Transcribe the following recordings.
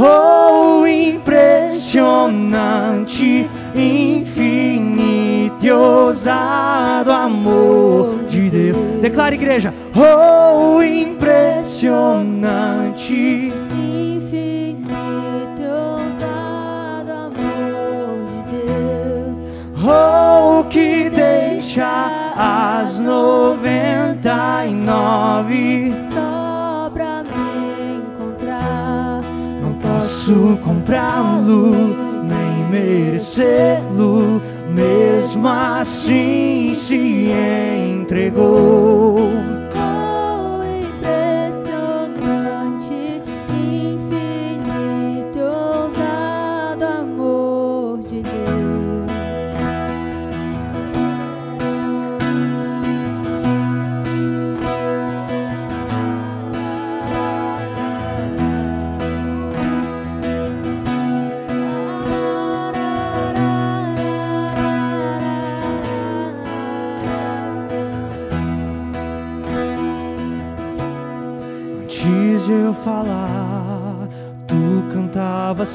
Oh, impressionante, infinito e ousado amor de Deus. Declara, igreja. Oh, impressionante. Comprá-lo, nem merecê-lo, mesmo assim se entregou.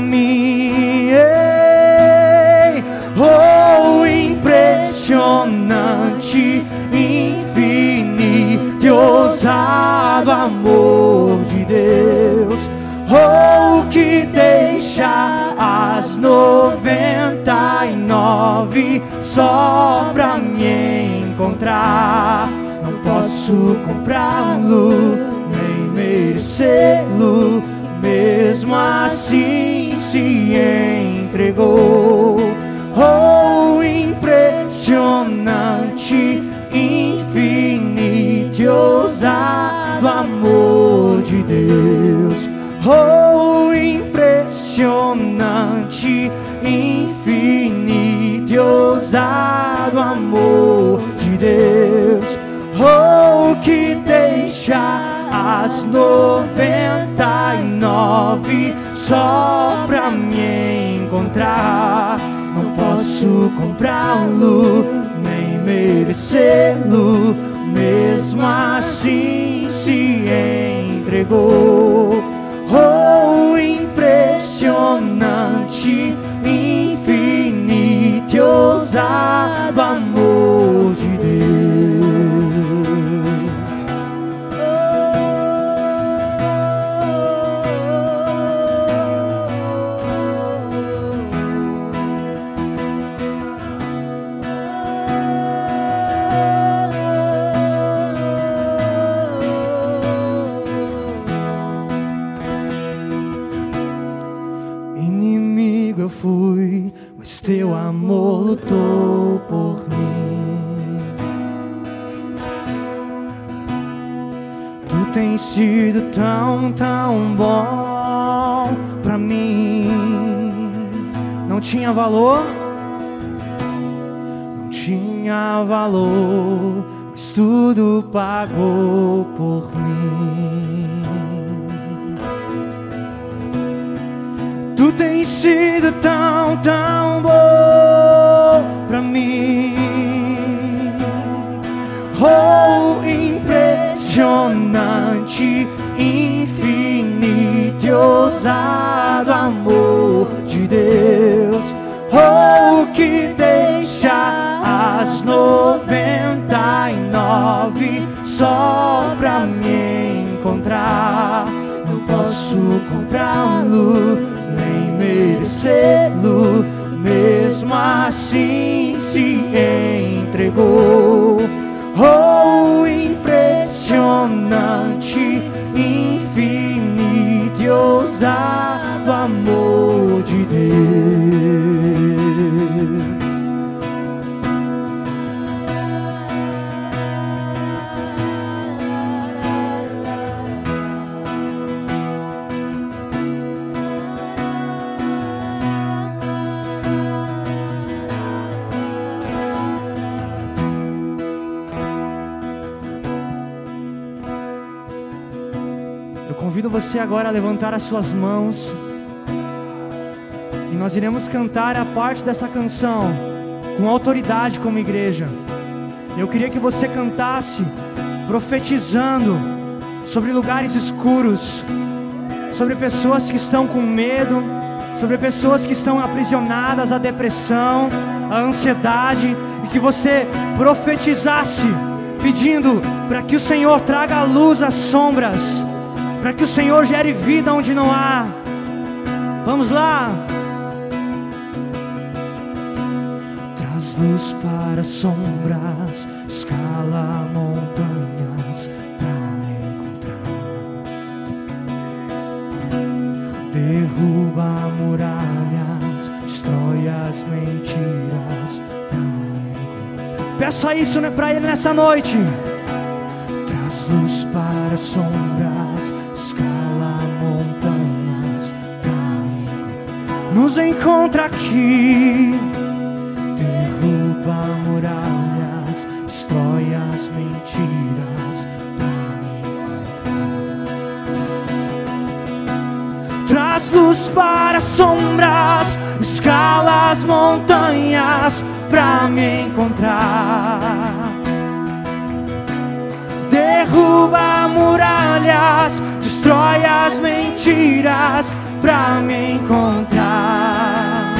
mim. ei. Oh, impressionante, infinito ousado amor de Deus. Oh, que deixa as noventa e nove só pra me encontrar. Não posso comprá-lo, nem merecê-lo, mesmo assim se entregou. Comprá-lo, nem merecê-lo, mesmo assim se entregou. Pra me encontrar. Não posso comprá-lo, nem merecê-lo, mesmo assim se entregou. Oh, impressionante, infinito e ousado você agora a levantar as suas mãos. E nós iremos cantar a parte dessa canção com autoridade como igreja. Eu queria que você cantasse profetizando sobre lugares escuros, sobre pessoas que estão com medo, sobre pessoas que estão aprisionadas à depressão, à ansiedade, e que você profetizasse, pedindo para que o Senhor traga à luz as sombras, para que o Senhor gere vida onde não há. Vamos lá. Traz luz para as sombras, escala montanhas para me encontrar. Derruba muralhas, destrói as mentiras pra me encontrar. Peça isso né, para Ele nessa noite. Traz luz para as sombras, Nos encontra aqui. Derruba muralhas, destrói as mentiras pra me. Traz luz para as sombras, escala as montanhas pra me encontrar. Derruba muralhas, destrói as mentiras pra me encontrar.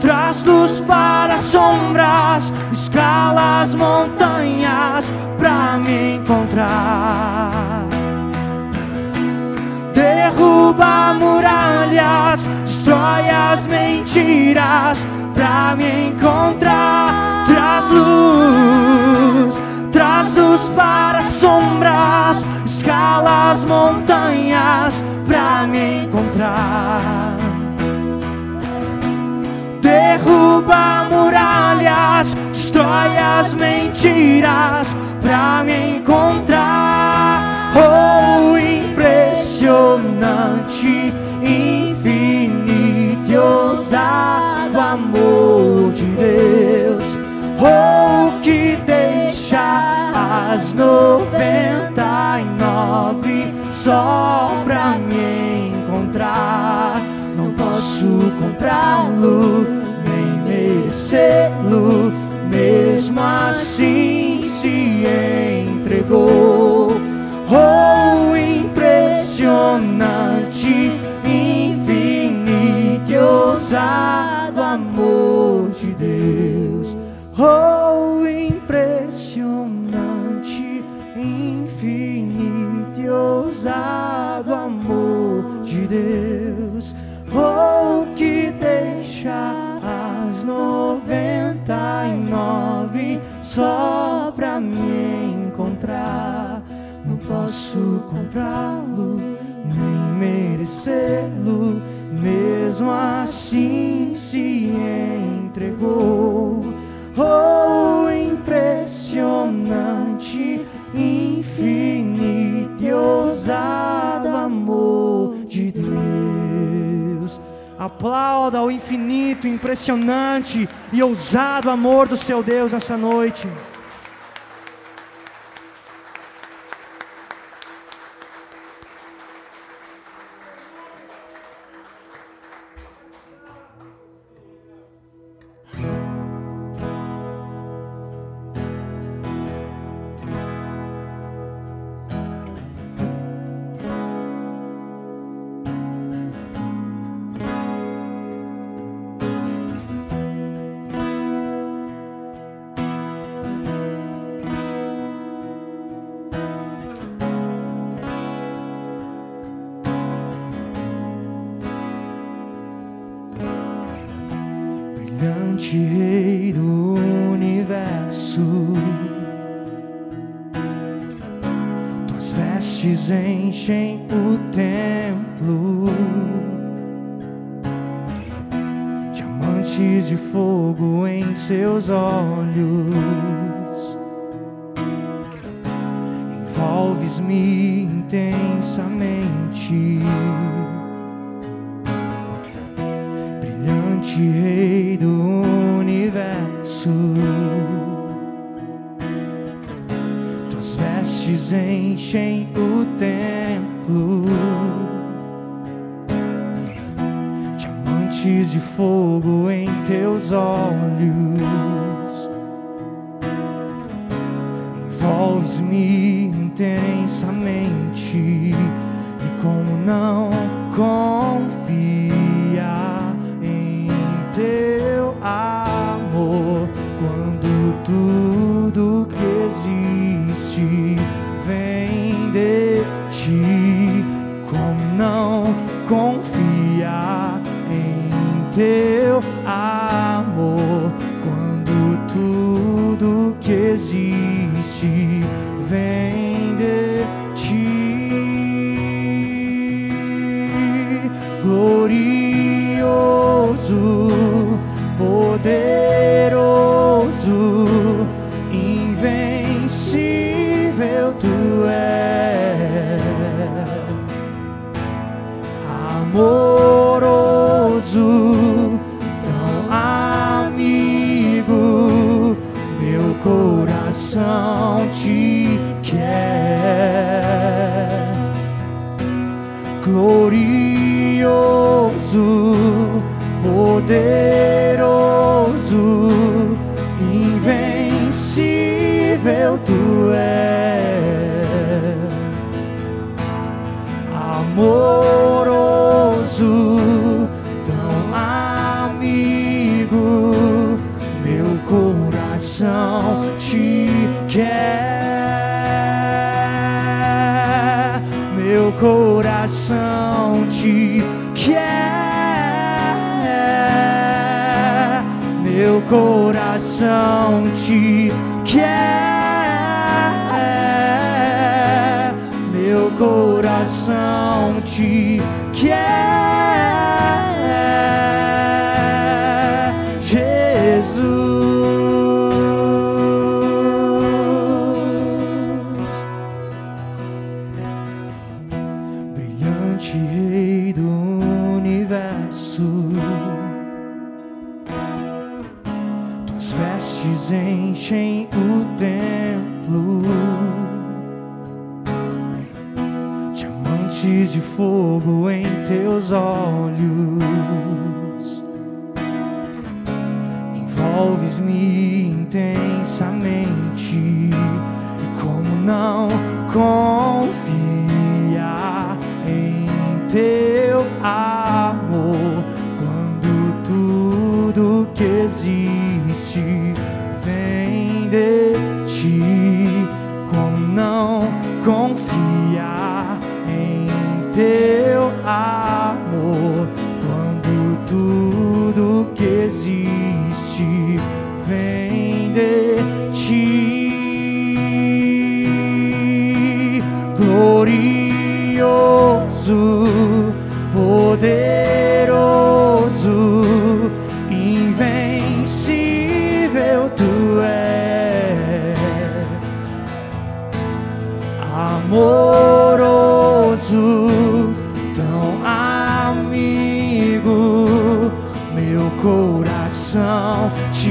Traz luz para as sombras, escala as montanhas pra me encontrar. Derruba muralhas, destrói as mentiras pra me encontrar. Traz luz, traz luz para as sombras, escala as montanhas pra me encontrar. Derruba muralhas, destrói as mentiras pra me encontrar. Oh, impressionante, infinito e ousado amor de Deus. Oh, que deixa as noventa e nove só comprá-lo, nem merecê-lo, comprá-lo, nem merecê-lo, mesmo assim se entregou. Oh, impressionante, infinito e ousado amor de Deus. Aplauda o infinito, impressionante e ousado amor do seu Deus nessa noite. vestes enchem o templo. Diamantes de fogo em seus olhos. Envolves-me intensamente. Brilhante rei. anjos enchem o templo. Diamantes de fogo em teus olhos. Envolves-me coração te quer, meu coração te quer. Me intensamente, como não confio.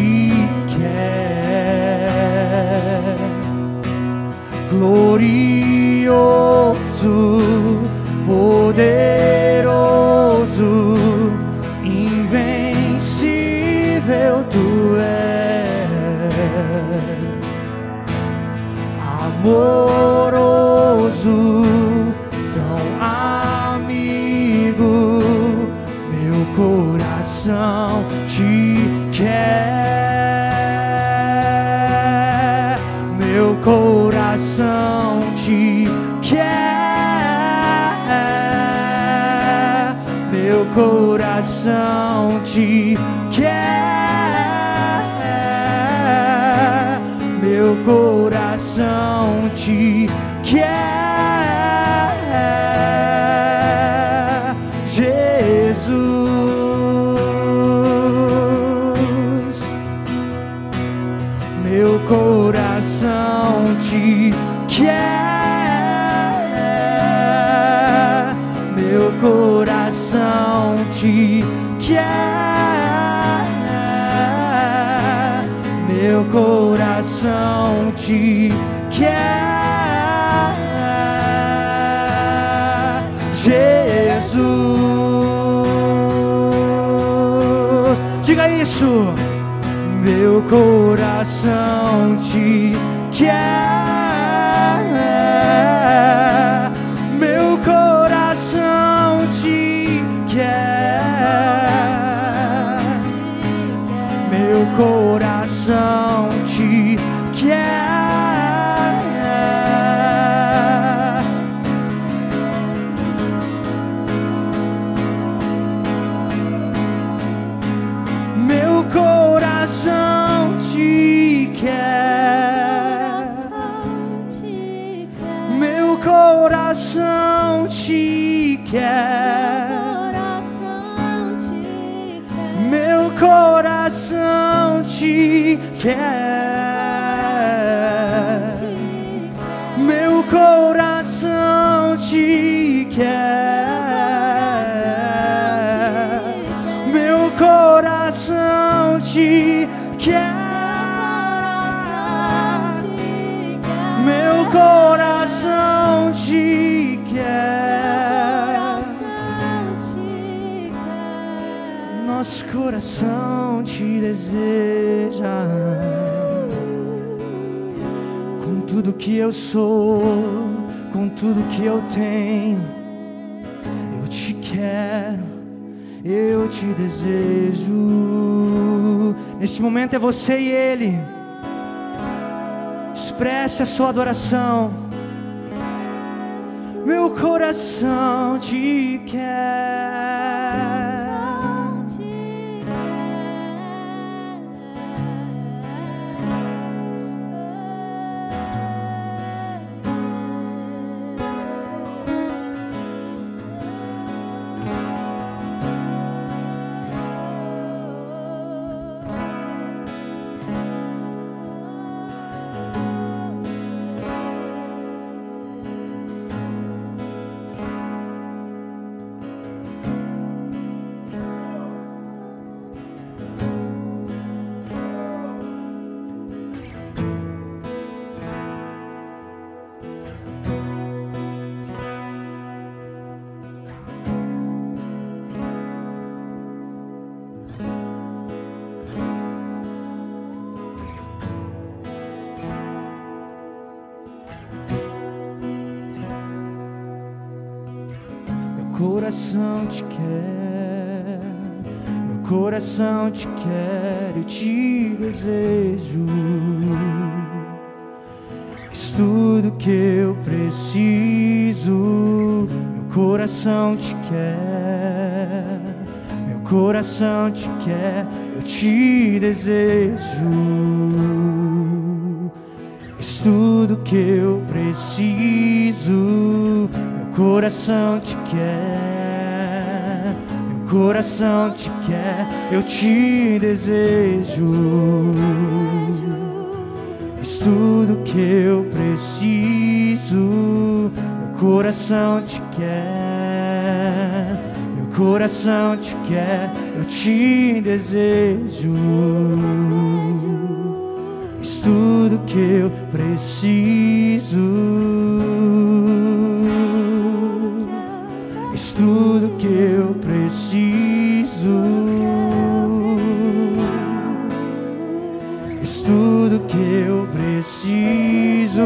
있게 글로리오수 quer, meu coração te quer, meu coração te quer, Jesus. Diga isso. Meu coração te quer, Meu coração te quer. Meu coração te quer. Que eu sou, com tudo que eu tenho, eu te quero, eu te desejo. Neste momento é você e Ele. Expresse a sua adoração. Meu coração te quer. Coração te quer, meu coração te quer, eu te desejo. És tudo que eu preciso, meu coração te quer, meu coração te quer, eu te desejo. És tudo que eu preciso. Meu coração te quer. Coração te quer. Eu te desejo. És tudo que eu preciso. Meu coração te quer. Meu coração te quer. Eu te desejo. És tudo que eu preciso. Que eu preciso. És tudo que eu preciso.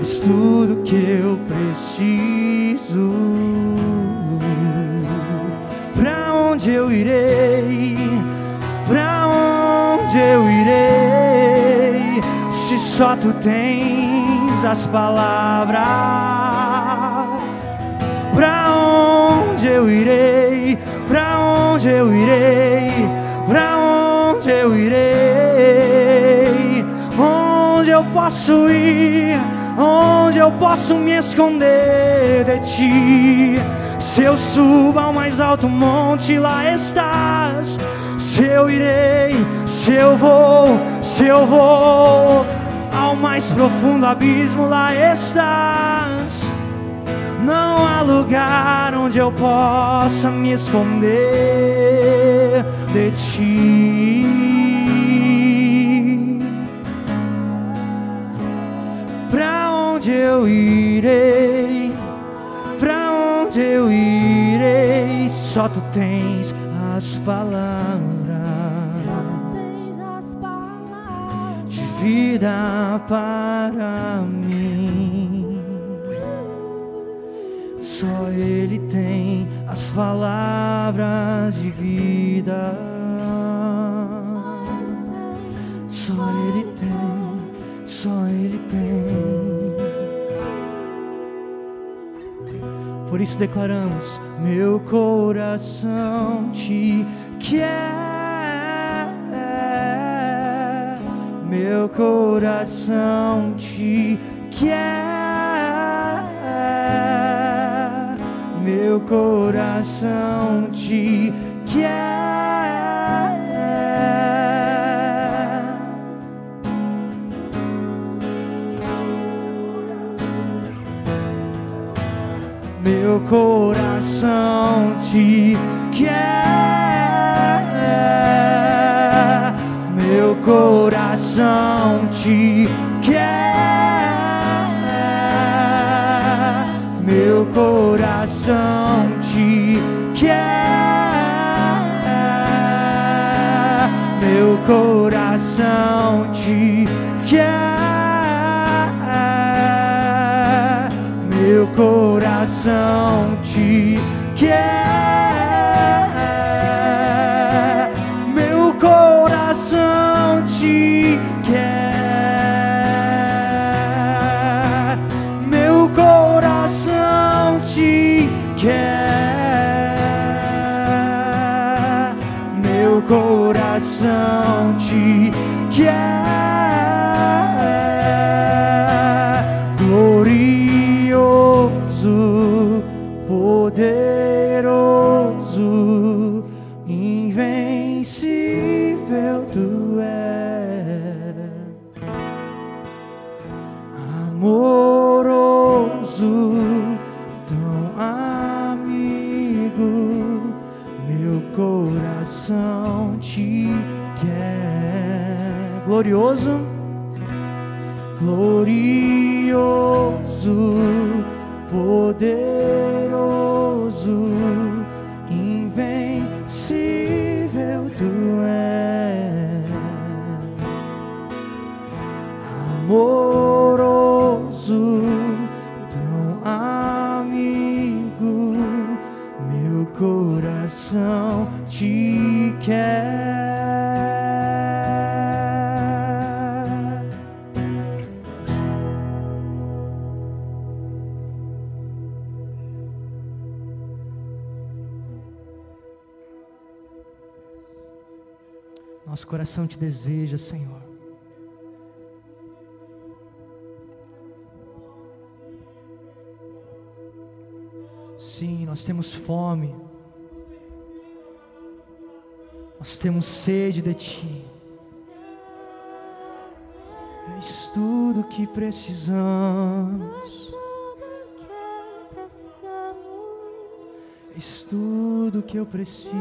És tudo que eu preciso. Pra onde eu irei? Pra onde eu irei? Se só tu tens as palavras. Eu irei? Pra onde eu irei? Pra onde eu irei? eu posso ir? Onde eu posso me esconder de ti? Se eu subo ao mais alto monte, lá estás. Se eu irei, se eu vou, se eu vou ao mais profundo abismo, lá estás. Não há lugar onde eu possa me esconder de ti. Pra onde eu irei? Pra onde eu irei? Só tu tens as palavras de vida para mim. Só Ele tem as palavras de vida. Só Ele tem, só Ele tem. Por isso declaramos: Meu coração te quer, meu coração te quer, meu coração te quer. Meu coração te quer, meu coração te quer, meu coração te quer, meu coração te quer, meu coração Nosso coração te deseja, Senhor. Sim, nós temos fome. Nós temos sede de Ti. És tudo que precisamos. És tudo que eu preciso.